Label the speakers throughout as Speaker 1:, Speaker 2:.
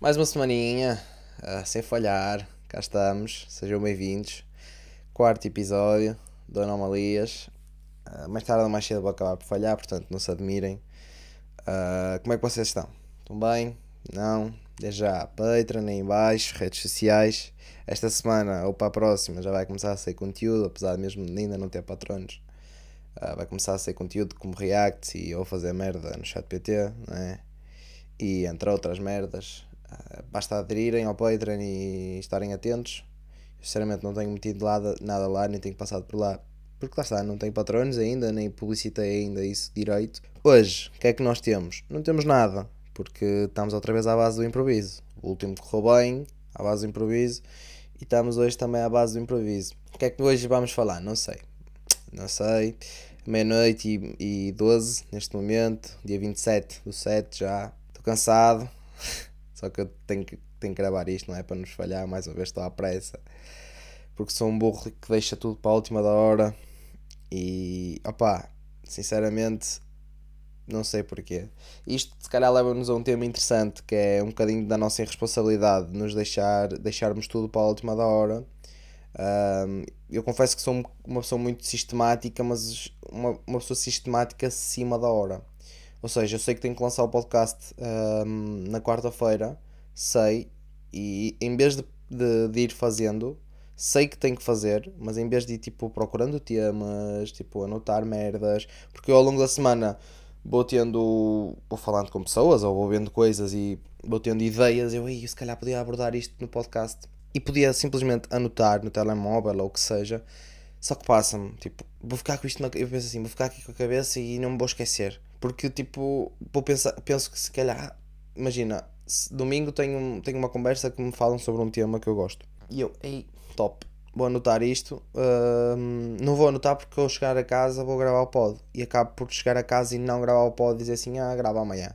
Speaker 1: Mais uma semaninha, uh, sem falhar, cá estamos, sejam bem-vindos. Quarto episódio do Anomalias. Uh, mais tarde ou mais cedo vou acabar por falhar, portanto não se admirem. Uh, como é que vocês estão? Estão bem? Não? Desde já, Patreon aí em baixo, redes sociais. Esta semana ou para a próxima já vai começar a ser conteúdo, apesar de mesmo ainda não ter patronos. Uh, vai começar a ser conteúdo como React e ou fazer merda no chat PT, né? E entre outras merdas. Uh, basta aderirem ao Patreon e estarem atentos. Eu, sinceramente não tenho metido nada, nada lá, nem tenho passado por lá. Porque lá está, não tenho patronos ainda, nem publicitei ainda isso direito. Hoje, o que é que nós temos? Não temos nada porque estamos outra vez à base do improviso. O último correu bem, à base do improviso, e estamos hoje também à base do improviso. O que é que hoje vamos falar? Não sei. Não sei. Meia-noite e, e 12 neste momento, dia 27 do 7 já. Estou cansado, só que eu tenho que, tenho que gravar isto, não é? Para nos falhar, mais uma vez estou à pressa. Porque sou um burro que deixa tudo para a última da hora. E opá, sinceramente, não sei porquê. Isto se calhar leva-nos a um tema interessante que é um bocadinho da nossa irresponsabilidade de nos deixar, deixarmos tudo para a última da hora. Um, eu confesso que sou uma pessoa muito sistemática, mas uma, uma pessoa sistemática acima da hora. Ou seja, eu sei que tenho que lançar o podcast um, na quarta-feira, sei, e em vez de, de, de, ir fazendo, sei que tenho que fazer, mas em vez de ir tipo procurando temas, tipo anotar merdas, porque eu ao longo da semana vou tendo, vou falando com pessoas ou vou vendo coisas e vou tendo ideias, eu se calhar podia abordar isto no podcast e podia simplesmente anotar no telemóvel ou o que seja, só que passa-me, tipo, vou ficar com isto na eu penso assim, vou ficar aqui com a cabeça e não me vou esquecer, porque tipo, vou pensar, penso que se calhar, imagina, domingo tenho, tenho uma conversa que me falam sobre um tema que eu gosto e eu, ei, top, vou anotar isto. Uh, não vou anotar porque eu chegar a casa vou gravar o pod. E acabo por chegar a casa e não gravar o pod e dizer assim, ah, grava amanhã.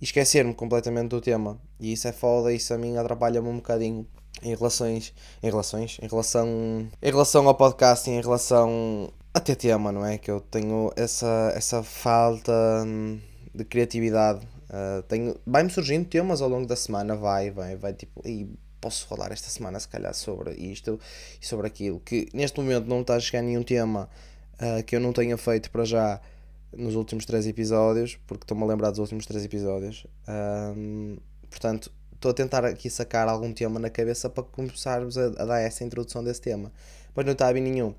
Speaker 1: E esquecer-me completamente do tema. E isso é foda, isso a mim atrapalha-me um bocadinho em relações. Em relações? Em relação. Em relação ao podcast em relação a ter tema, não é? Que eu tenho essa, essa falta hum, de criatividade. Uh, tenho, vai-me surgindo temas ao longo da semana, vai, vai, vai tipo. E posso falar esta semana, se calhar, sobre isto e sobre aquilo. Que neste momento não está a chegar nenhum tema uh, que eu não tenha feito para já nos últimos três episódios, porque estou-me a lembrar dos últimos três episódios. Um, portanto, estou a tentar aqui sacar algum tema na cabeça para começarmos a, a, dar essa introdução desse tema. Mas não está a vir nenhum.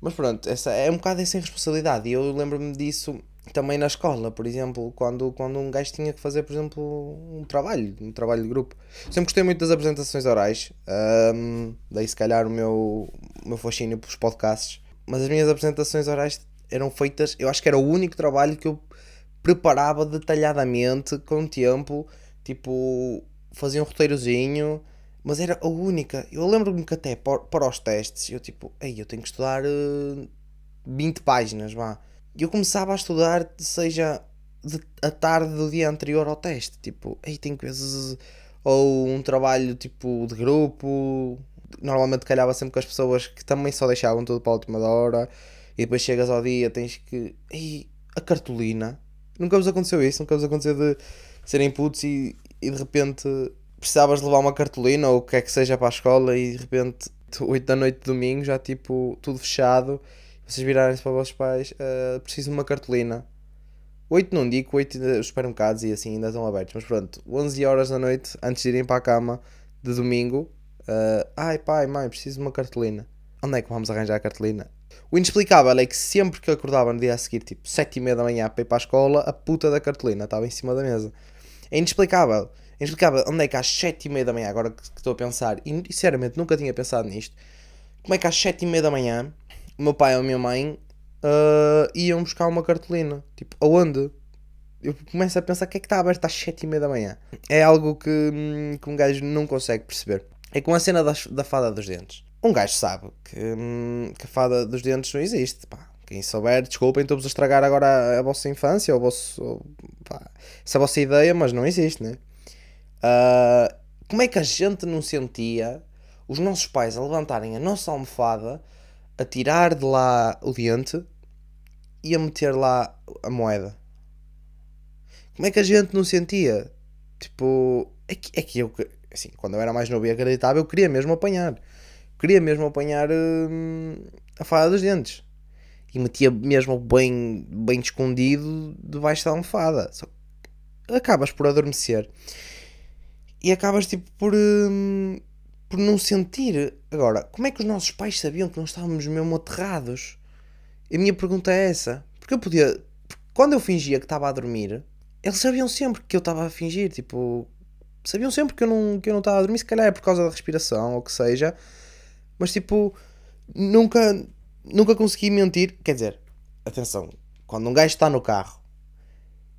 Speaker 1: Mas pronto, essa, é um bocado essa responsabilidade. E eu lembro-me disso também na escola, por exemplo, quando, quando um gajo tinha que fazer, por exemplo, um trabalho, um trabalho de grupo. Sempre gostei muito das apresentações orais, um, daí se calhar o meu, meu fascínio pelos podcasts, mas as minhas apresentações orais eram feitas, eu acho que era o único trabalho que eu preparava detalhadamente, com tempo, tipo, fazia um roteirozinho, mas era a única. Eu lembro-me que até para, os testes, eu tipo, ei, eu tenho que estudar uh, 20 páginas, vá eu começava a estudar, seja de, a tarde do dia anterior ao teste, tipo, aí tem coisas ou um trabalho tipo de grupo, normalmente calhava sempre com as pessoas que também só deixavam tudo para a última hora e depois chegas ao dia, tens que. Ei, a cartolina. Nunca vos aconteceu isso, nunca vos aconteceu de serem putos e, e de repente precisavas levar uma cartolina ou o que é que seja para a escola e de repente 8 da noite de domingo já tipo tudo fechado vocês virarem-se para os vossos pais, uh, preciso de uma cartolina. 8 não digo, 8 os supermercados e assim ainda estão abertos, mas pronto, 11 horas da noite, antes de irem para a cama de domingo, uh, ai pai, mãe, preciso de uma cartolina. Onde é que vamos arranjar a cartolina? O inexplicável é que sempre que acordava no dia a seguir, tipo 7 e meia da manhã para ir para a escola, a puta da cartolina estava em cima da mesa. É inexplicável. É inexplicável. Onde é que às 7 e meia da manhã, agora que estou a pensar, e sinceramente nunca tinha pensado nisto, como é que às 7 e meia da manhã o meu pai ou a minha mãe uh, iam buscar uma cartolina. Tipo, aonde? Eu começo a pensar o que é que está aberto às 7 e meia da manhã. É algo que, hum, que um gajo não consegue perceber. É com a cena da, da fada dos dentes. Um gajo sabe que, hum, que a fada dos dentes não existe. Pá. Quem souber, desculpem, estou-vos a estragar agora a, a, vossa infância, ou, vosso, pá, essa vossa ideia, mas não existe, né? Uh, como é que a gente não sentia os nossos pais a levantarem a nossa almofada a tirar de lá o dente ia meter lá a moeda. Como é que a gente não sentia? Tipo, é que, é que eu, assim, quando eu era mais novo e acreditava, eu queria mesmo apanhar. Queria mesmo apanhar hum, a fada dos dentes. E metia mesmo bem, bem escondido debaixo da almofada. Só acabas por adormecer. E acabas tipo por, hum, por não sentir. Agora, como é que os nossos pais sabiam que nós estávamos mesmo aterrados? A minha pergunta é essa. Porque eu podia. Quando eu fingia que estava a dormir, eles sabiam sempre que eu estava a fingir. Tipo, sabiam sempre que eu não, que eu não estava a dormir. Se calhar é por causa da respiração ou o que seja. Mas tipo, nunca, nunca consegui mentir. Quer dizer, atenção, quando um gajo está no carro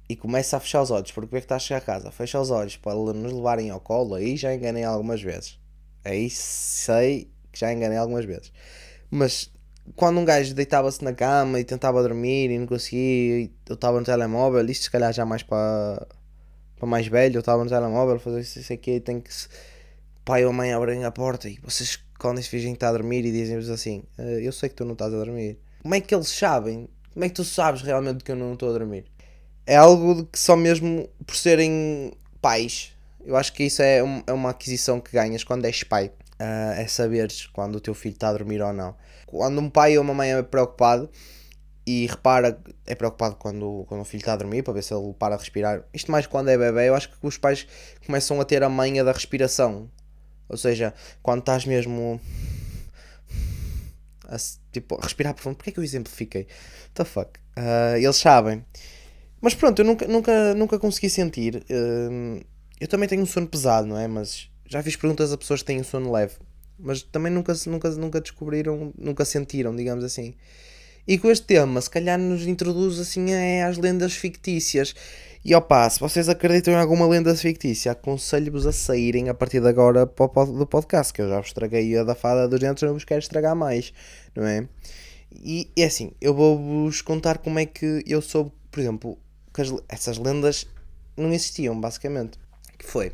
Speaker 1: e começa a fechar os olhos porque vê que está a chegar a casa, fecha os olhos para nos levarem ao colo, aí já enganei algumas vezes. Aí sei que já enganei algumas vezes. Mas quando um gajo deitava-se na cama e tentava dormir e não conseguia, eu estava no telemóvel, isto se calhar já mais para, para mais velho, eu estava no telemóvel, fazer isso, isso aqui, tem que. Pai ou mãe abrem a porta e vocês quando fingem que está a dormir e dizem-vos assim: eh, Eu sei que tu não estás a dormir. Como é que eles sabem? Como é que tu sabes realmente que eu não estou a dormir? É algo que só mesmo por serem pais. Eu acho que isso é, um, é uma aquisição que ganhas quando és pai. Uh, é saberes quando o teu filho está a dormir ou não. Quando um pai ou uma mãe é preocupado e repara, é preocupado quando, quando o filho está a dormir para ver se ele para de respirar. Isto mais quando é bebê, eu acho que os pais começam a ter a manha da respiração. Ou seja, quando estás mesmo a, tipo, a respirar profundo, porque é que eu exemplifiquei? What the fuck? Uh, eles sabem. Mas pronto, eu nunca, nunca, nunca consegui sentir. Uh, eu também tenho um sono pesado, não é? Mas já fiz perguntas a pessoas que têm um sono leve. Mas também nunca, nunca, nunca descobriram, nunca sentiram, digamos assim. E com este tema, se calhar nos introduz assim é, às lendas fictícias. E opa, se vocês acreditam em alguma lenda fictícia, aconselho-vos a saírem a partir de agora do podcast, que eu já vos estraguei a da fada dos dentes, não vos quero estragar mais, não é? E é assim, eu vou-vos contar como é que eu soube, por exemplo, que as, essas lendas não existiam, basicamente. Que foi?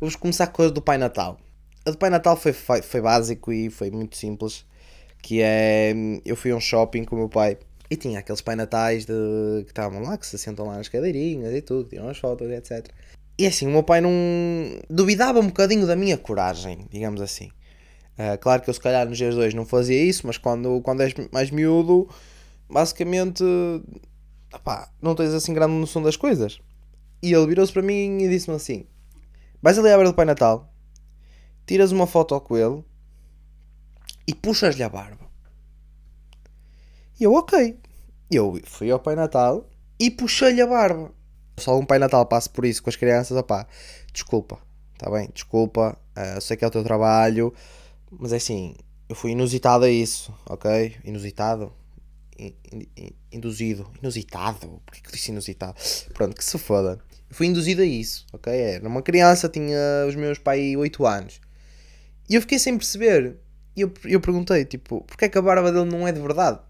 Speaker 1: Vamos começar com a do Pai Natal. A do Pai Natal foi, foi, foi básico e foi muito simples. Que é. Eu fui a um shopping com o meu pai e tinha aqueles pai natais de, que estavam lá, que se sentam lá nas cadeirinhas e tudo, tiram as fotos etc. E assim, o meu pai não. duvidava um bocadinho da minha coragem, digamos assim. Uh, claro que eu, se calhar, nos dias 2 não fazia isso, mas quando, quando és mais miúdo, basicamente. Opá, não tens assim grande noção das coisas. E ele virou-se para mim e disse-me assim: Vais ali à beira do Pai Natal, tiras uma foto com ele e puxas-lhe a barba. E eu, ok. Eu fui ao Pai Natal e puxei-lhe a barba. Se algum Pai Natal passa por isso com as crianças, opá, desculpa, está bem? Desculpa, uh, sei que é o teu trabalho, mas é assim, eu fui inusitado a isso, ok? Inusitado? In, in, induzido. Inusitado? Porquê que eu disse inusitado? Pronto, que se foda. Eu fui induzido a isso, ok? Era uma criança, tinha os meus pais 8 anos. E eu fiquei sem perceber. E eu, eu perguntei, tipo, porquê é que a barba dele não é de verdade?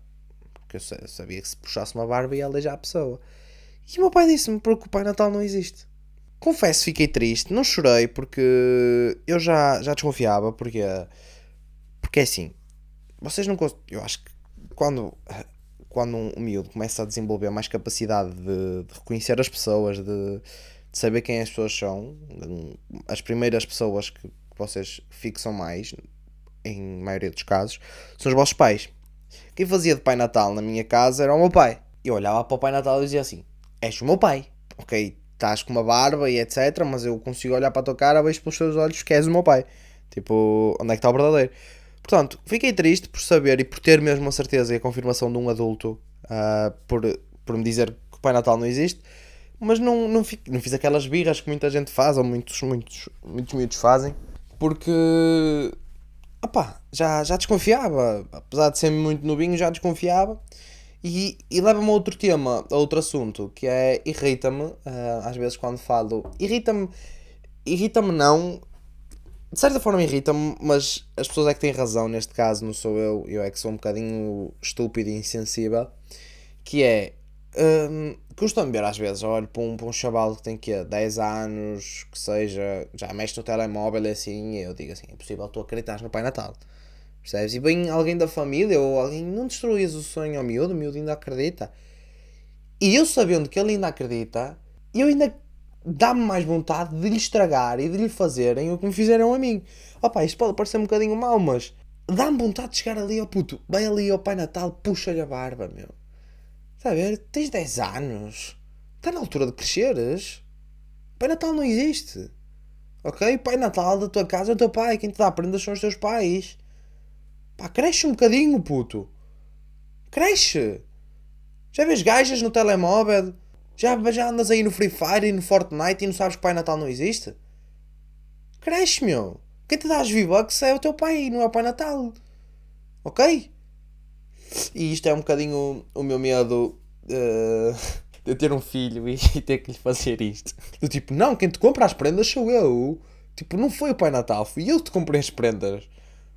Speaker 1: Porque eu sabia que se puxasse uma barba ia aleijar a pessoa. E o meu pai disse-me porque o Pai Natal não existe. Confesso, fiquei triste, não chorei porque eu já, já desconfiava, porque, porque é assim, vocês não eu acho que quando, quando um, miúdo começa a desenvolver mais capacidade de, de reconhecer as pessoas, de, de, saber quem as pessoas são, as primeiras pessoas que vocês fixam mais, em maioria dos casos, são os vossos pais. Quem fazia de Pai Natal na minha casa era o meu pai. Eu olhava para o Pai Natal e dizia assim: És o meu pai. Ok, estás com uma barba e etc. Mas eu consigo olhar para a tua cara, vejo pelos teus olhos que és o meu pai. Tipo, onde é que está o verdadeiro? Portanto, fiquei triste por saber e por ter mesmo a certeza e a confirmação de um adulto uh, por, por me dizer que o Pai Natal não existe. Mas não, não, fico, não fiz aquelas birras que muita gente faz, ou muitos, muitos, muitos miúdos fazem, porque opá, já, já desconfiava, apesar de ser muito novinho, já desconfiava. E, e leva-me a outro tema, a outro assunto, que é irrita-me, uh, às vezes quando falo, irrita-me, irrita-me não, de certa forma irrita-me, mas as pessoas é que têm razão, neste caso não sou eu, eu é que sou um bocadinho estúpido e insensível, que é, um, Custa-me ver às vezes, olho para um, para um chaval que tem que 10 anos, que seja, já mexe no telemóvel assim, e eu digo assim, é possível tu acreditas no Pai Natal. Percebes? E vem alguém da família ou alguém, não destruís o sonho ao miúdo, o miúdo ainda acredita. E eu sabendo que ele ainda acredita, eu ainda dá-me mais vontade de lhe estragar e de lhe fazerem o que me fizeram a mim. Opá, isto pode parecer um bocadinho mau, mas dá-me vontade de chegar ali ao puto. Vai ali ao Pai Natal, puxa-lhe a barba, meu. Está a ver? Tens 10 anos. Está na altura de cresceres. Pai Natal não existe. Ok? Pai Natal da tua casa é o teu pai. Quem te dá prendas são os teus pais. Pá, cresce um bocadinho, puto. Cresce. Já vês gajas no telemóvel? Já, já andas aí no Free Fire e no Fortnite e não sabes que Pai Natal não existe? Cresce, meu. Quem te dá as V-Bucks é o teu pai, não é o Pai Natal. Ok? E isto é um bocadinho o meu medo uh, de ter um filho e, e, ter que lhe fazer isto. Do tipo, não, quem te compra as prendas sou eu. Tipo, não foi o Pai Natal, fui eu que te comprei as prendas.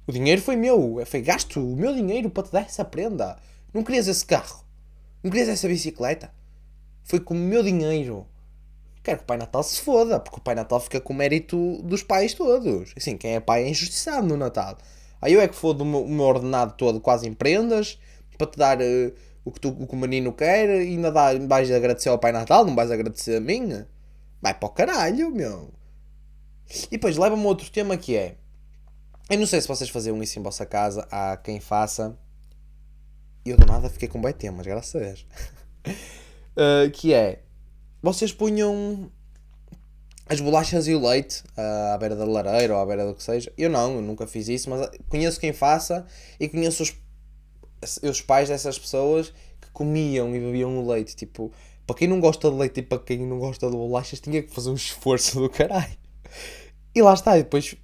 Speaker 1: O dinheiro foi meu, foi gasto o meu dinheiro para te dar essa prenda. Não querias esse carro, não querias essa bicicleta. Foi com o meu dinheiro. Quero que o Pai Natal se foda, porque o Pai Natal fica com o mérito dos pais todos. Assim, quem é pai é injustiçado no Natal. Aí eu é que fodo o meu, o meu ordenado todo quase em prendas para te dar uh, o, que tu, o que o menino quer e ainda dá, vais agradecer ao Pai Natal, não vais agradecer a mim. Vai para o caralho, meu. E depois leva-me outro tema que é. Eu não sei se vocês faziam isso em vossa casa, há quem faça. Eu do nada fiquei com bem temas, graças a Deus. uh, que é. Vocês punham as bolachas e o leite uh, à beira da lareira ou à beira do que seja. Eu não, eu nunca fiz isso, mas conheço quem faça e conheço os, os pais dessas pessoas que comiam e bebiam o leite. Tipo, para quem não gosta de leite e para quem não gosta de bolachas, tinha que fazer um esforço do caralho. E lá está, e depois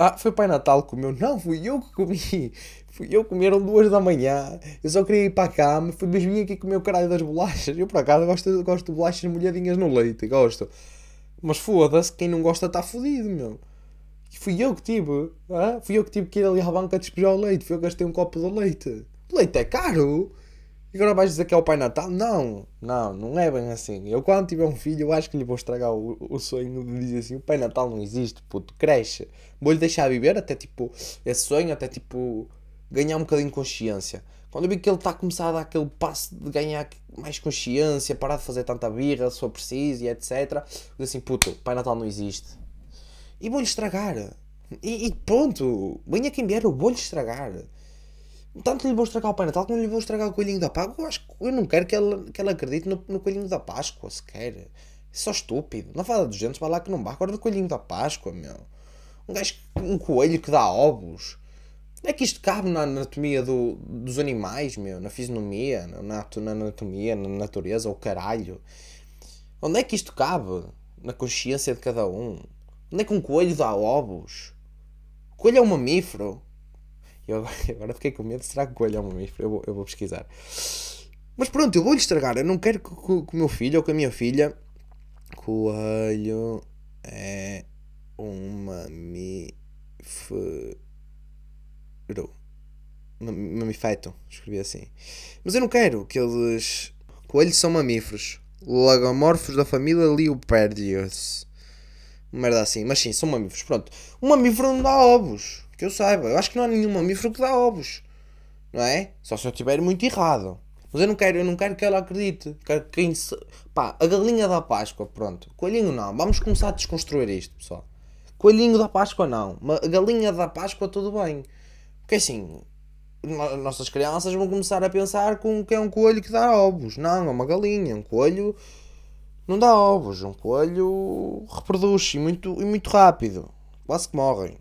Speaker 1: ah, foi o Pai Natal que comeu. Não, fui eu que comi. Fui eu que comeram duas da manhã. Eu só queria ir para a cama. Fui mesmo aqui comer o caralho das bolachas. Eu, por acaso, gosto, gosto de bolachas molhadinhas no leite. Gosto. Mas foda-se, quem não gosta está fodido, meu. Fui eu que tive. Ah? Fui eu que tive que ir ali à banca despejar o leite. Fui eu que gastei um copo de leite. Leite é caro. E agora vais dizer que é o Pai Natal? Não, não, não é bem assim. Eu quando tiver um filho, eu acho que lhe vou estragar o, o sonho de dizer assim, o Pai Natal não existe, puto, cresce. Vou-lhe deixar viver até tipo, esse sonho, até tipo, ganhar um bocadinho de consciência. Quando eu vi que ele está a começar a dar aquele passo de ganhar mais consciência, parar de fazer tanta birra, se for preciso e etc. Eu assim, puto, Pai Natal não existe. E vou-lhe estragar. E, e pronto, venha quem vier, eu vou-lhe estragar. Tanto lhe vou estragar o Pai Natal como lhe vou estragar o Coelhinho da Páscoa. Eu, acho, eu não quero que ela, que ela acredite no, no Coelhinho da Páscoa, sequer. É só estúpido. Na fada dos dentes vai lá que não vá. Agora do Coelhinho da Páscoa, meu. Um gajo, um coelho que dá ovos. Não é que isto cabe na anatomia do, dos animais, meu? Na fisionomia, na, na anatomia, na natureza, ou caralho. Onde é que isto cabe? Na consciência de cada um. Onde é que um coelho dá ovos? O coelho é um mamífero. Eu agora fiquei com medo. Será que o coelho é um mamífero? Eu vou, eu vou pesquisar. Mas pronto, eu vou-lhe estragar. Eu não quero que, que, que o meu filho ou que a minha filha. Coelho é um mamífero. Mamifeto. Escrevi assim. Mas eu não quero que eles. Coelhos são mamíferos. Lagomorfos da família Leopardius. Merda assim. Mas sim, são mamíferos. Pronto. Um mamífero não dá ovos. Que eu saiba. Eu acho que não há nenhum mamífero que dá ovos. Não é? Só se eu estiver muito errado. Mas eu não quero, eu não quero que ela acredite. Quero que quem se... Pá, a galinha da Páscoa, pronto. Coelhinho não. Vamos começar a desconstruir isto, pessoal. Coelhinho da Páscoa não. A galinha da Páscoa tudo bem. Porque assim, nossas crianças vão começar a pensar com que é um coelho que dá ovos. Não, é uma galinha. Um coelho não dá ovos. Um coelho reproduz e muito, e muito rápido. Quase que morrem.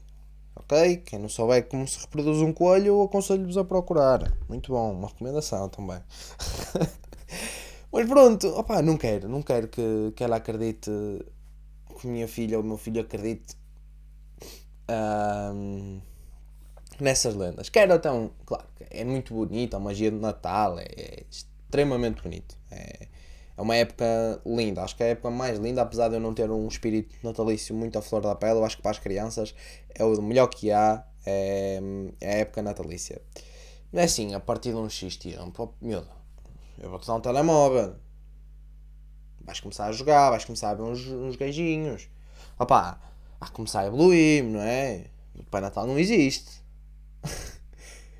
Speaker 1: Ok? Quem não souber como se reproduz um coelho, aconselho-vos a procurar. Muito bom, uma recomendação também. Mas pronto, opa, não quero, não quero que, que ela acredite, que minha filha ou meu filho acredite um, nessas lendas. Quero então, claro, é muito bonito, a magia de Natal é, é extremamente bonito. É, é uma época linda, acho que é a época mais linda, apesar de eu não ter um espírito natalício muito à flor da pele, eu acho que para as crianças é o melhor que há, é, é a época natalícia. Não é assim, a partir de um X tempo, meu, eu vou-te dar um telemóvel, vais começar a jogar, vais começar a ver uns, uns gajinhos, opá, vai começar a evoluir, não é? O Pai Natal não existe.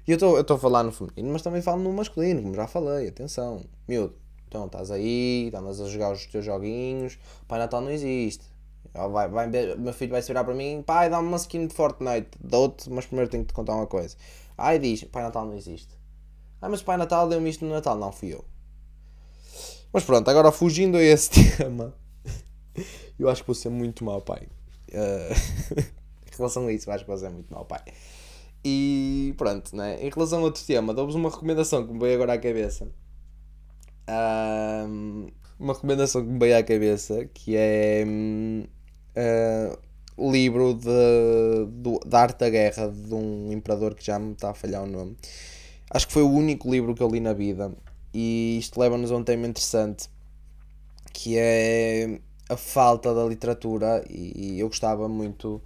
Speaker 1: E eu estou a falar no feminino, mas também falo no masculino, como já falei, atenção, miúdo Então estás aí, andas a jogar os teus joguinhos, Pai Natal não existe. Vai, vai, meu filho vai se virar para mim, pai, dá-me uma skin de Fortnite, dou-te, mas primeiro tenho que te contar uma coisa. Ai diz, Pai Natal não existe. Ah, mas Pai Natal deu-me isto no Natal, não fui eu. Mas pronto, agora fugindo a esse tema, eu acho que vou ser muito mau pai. Uh, em relação a isso, eu acho que vou ser muito mau pai. E pronto, né? em relação a outro tema, dou-vos uma recomendação que me veio agora à cabeça. Um, uma recomendação que me veio à cabeça que é uh, o livro de, do, da Arte da Guerra de um imperador que já me está a falhar o nome. Acho que foi o único livro que eu li na vida e isto leva-nos a um tema interessante que é a falta da literatura e eu gostava muito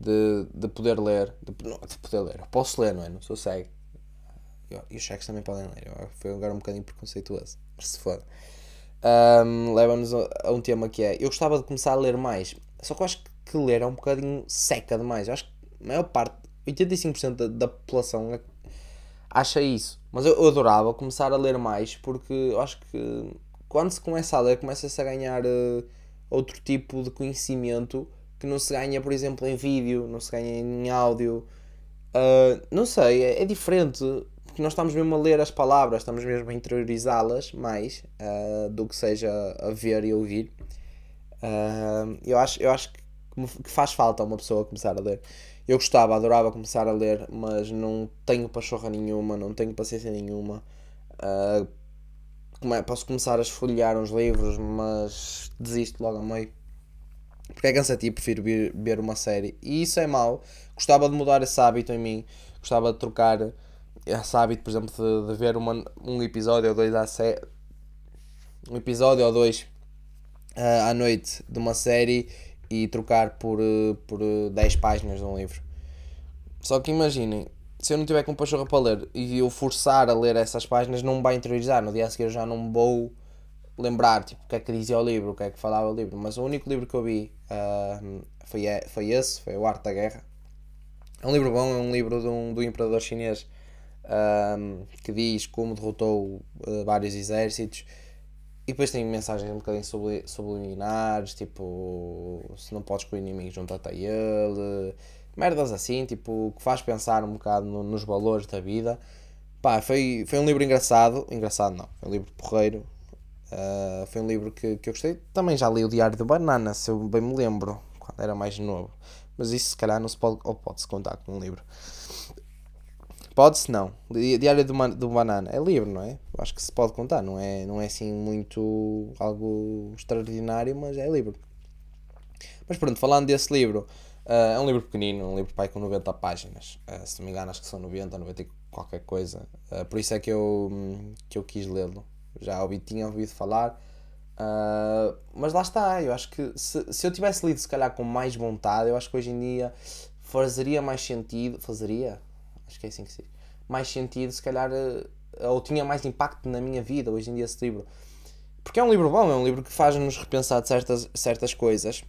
Speaker 1: de, de poder ler de, de poder ler, eu posso ler, não é? Não sou cego. E os cheques também podem ler. Foi agora um bocadinho preconceituoso mas se for um, leva-nos a, a, um tema que é eu gostava de começar a ler mais só que eu acho que ler é um bocadinho seca demais. Eu acho que a maior parte 85% da, da população acha isso. Mas eu, eu adorava começar a ler mais porque eu acho que quando se começa a ler começa-se a ganhar uh, outro tipo de conhecimento que não se ganha, por exemplo, em vídeo, não se ganha em áudio. Uh, não sei, é, é, diferente, porque nós estamos mesmo a ler as palavras, estamos mesmo a interiorizá-las mais uh, do que seja a ver e ouvir. Uh, eu, acho, eu acho que, que faz falta uma pessoa começar a ler. Eu gostava, adorava começar a ler, mas não tenho pachorra nenhuma, não tenho paciência nenhuma. Uh, posso começar a esfolhear uns livros, mas desisto logo a meio. Porque é cansativo, prefiro ver, uma série. E isso é mau. Gostava de mudar esse hábito em mim. Gostava de trocar esse hábito, por exemplo, de, de ver uma, um episódio ou dois à série. Um episódio ou dois uh, à noite de uma série e trocar por, uh, por 10 uh, páginas de um livro. Só que imaginem, se eu não tiver com pachorra para ler e eu forçar a ler essas páginas, não me vai interiorizar. No dia a seguir eu já não vou lembrar tipo, o que é que dizia o livro, o que é que falava o livro. Mas o único livro que eu vi uh, foi, foi esse, foi O Arte da Guerra. É um livro bom, é um livro de um, do imperador chinês um, que diz como derrotou uh, vários exércitos. E depois tem mensagens um bocadinho subliminares, tipo, se não podes com o inimigo, junta-te a ele merdas assim, tipo, que faz pensar um bocado no, nos valores da vida. Pá, foi, foi um livro engraçado, engraçado não, foi um livro porreiro, uh, foi um livro que, que eu gostei. Também já li o Diário de Banana, se eu bem me lembro, quando era mais novo. Mas isso se calhar não se pode, ou pode-se contar com um livro. Pode-se não. Diário do, do Banana é livro, não é? Acho que se pode contar, não é, não é assim muito algo extraordinário, mas é livro. Mas pronto, falando desse livro, Uh, é um livro pequenino, um livro pai com 90 páginas. Uh, se não me engano, acho que são 90, 90 e qualquer coisa. Por isso é que eu, que eu quis lê-lo. Já ouvi, tinha ouvido falar. mas lá está, eu acho que se, se eu tivesse lido se calhar com mais vontade, eu acho que hoje em dia fazeria mais sentido. Fazeria? Acho que é assim que se diz. Mais sentido, se calhar, ou tinha mais impacto na minha vida hoje em dia esse livro. Porque é um livro bom, é um livro que faz-nos repensar certas, certas coisas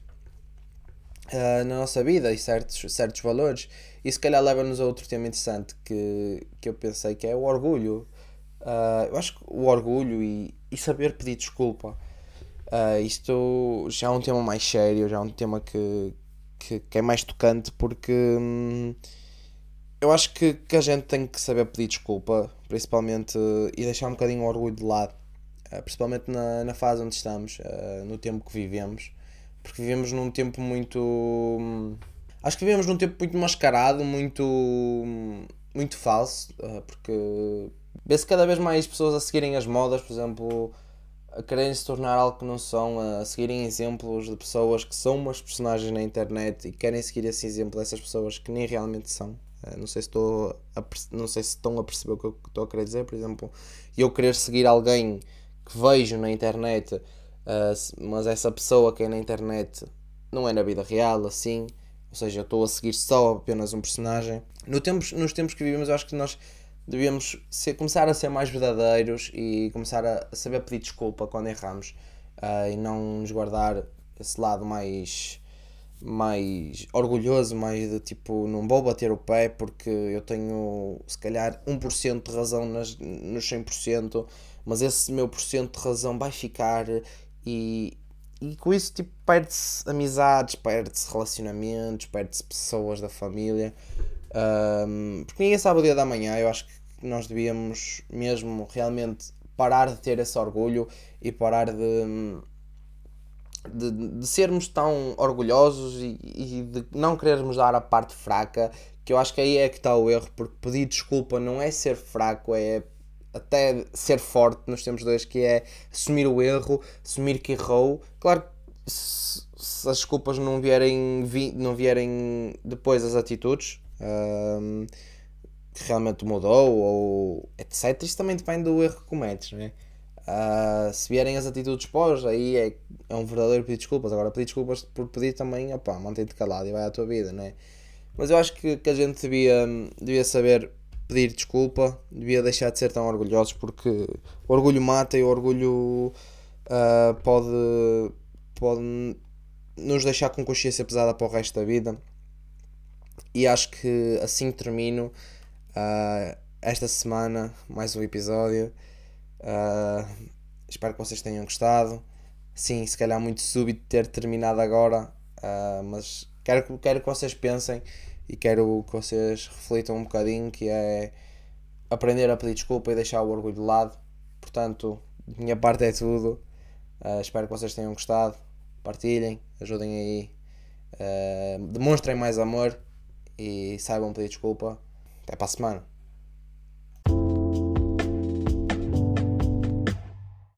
Speaker 1: uh, na nossa vida e certos, certos valores. E se calhar leva-nos a outro tema interessante que, que eu pensei que é o orgulho. Uh, eu acho que o orgulho e, e saber pedir desculpa. Uh, isto já é um tema mais sério, já é um tema que, que, que é mais tocante porque hum, eu acho que, que a gente tem que saber pedir desculpa, principalmente, e deixar um bocadinho o orgulho de lado, uh, principalmente na, na fase onde estamos, no tempo que vivemos porque vivemos num tempo muito. Acho que vivemos num tempo muito mascarado, muito. muito falso, porque vê-se cada vez mais pessoas a seguirem as modas, por exemplo, a quererem se tornar algo que não são, a seguirem exemplos de pessoas que são umas personagens na internet e querem seguir esse exemplo dessas pessoas que nem realmente são. Eh, não sei se estou a, não sei se estão a perceber o que eu estou a querer dizer, por exemplo, eu querer seguir alguém que vejo na internet Uh, mas essa pessoa que é na internet não é na vida real, assim. Ou seja, eu estou a seguir só apenas um personagem. No tempos, nos tempos que vivemos, eu acho que nós devíamos ser, começar a ser mais verdadeiros e começar a, saber pedir desculpa quando erramos uh, e não nos guardar esse lado mais mais orgulhoso, mais de tipo, não vou bater o pé porque eu tenho se calhar 1% de razão nas, nos 100%, mas esse meu porcento de razão vai ficar e, e com isso tipo, perde-se amizades, perde-se relacionamentos, perde-se pessoas da família. Um, porque ninguém sabe o dia da manhã. Eu acho que nós devíamos mesmo realmente parar de ter esse orgulho e parar de, de, de sermos tão orgulhosos e, e, de não querermos dar a parte fraca. Que eu acho que aí é que está o erro, porque pedir desculpa não é ser fraco, é até ser forte nos tempos dois, que é assumir o erro, assumir que errou. Claro se, se as desculpas não vierem, vi, não vierem depois das atitudes, um, que realmente mudou, ou etc. Isto também depende do erro que cometes, não é? Uh, se vierem as atitudes pós, aí é, é um verdadeiro pedir desculpas. Agora, pedir desculpas por pedir também, opá, mantém-te calado e vai à tua vida, não é? Mas eu acho que, que a gente devia, devia saber pedir desculpa, devia deixar de ser tão orgulhosos porque o orgulho mata e o orgulho uh, pode, pode nos deixar com consciência pesada para o resto da vida. E acho que assim termino uh, esta semana mais um episódio. Uh, espero que vocês tenham gostado. Sim, se calhar muito súbito ter terminado agora, mas quero, quero que vocês pensem e quero que vocês reflitam um bocadinho que é aprender a pedir desculpa e deixar o orgulho de lado. Portanto, minha parte é tudo. Uh, espero que vocês tenham gostado. Partilhem, ajudem aí. Uh, demonstrem mais amor e saibam pedir desculpa. Até para a semana.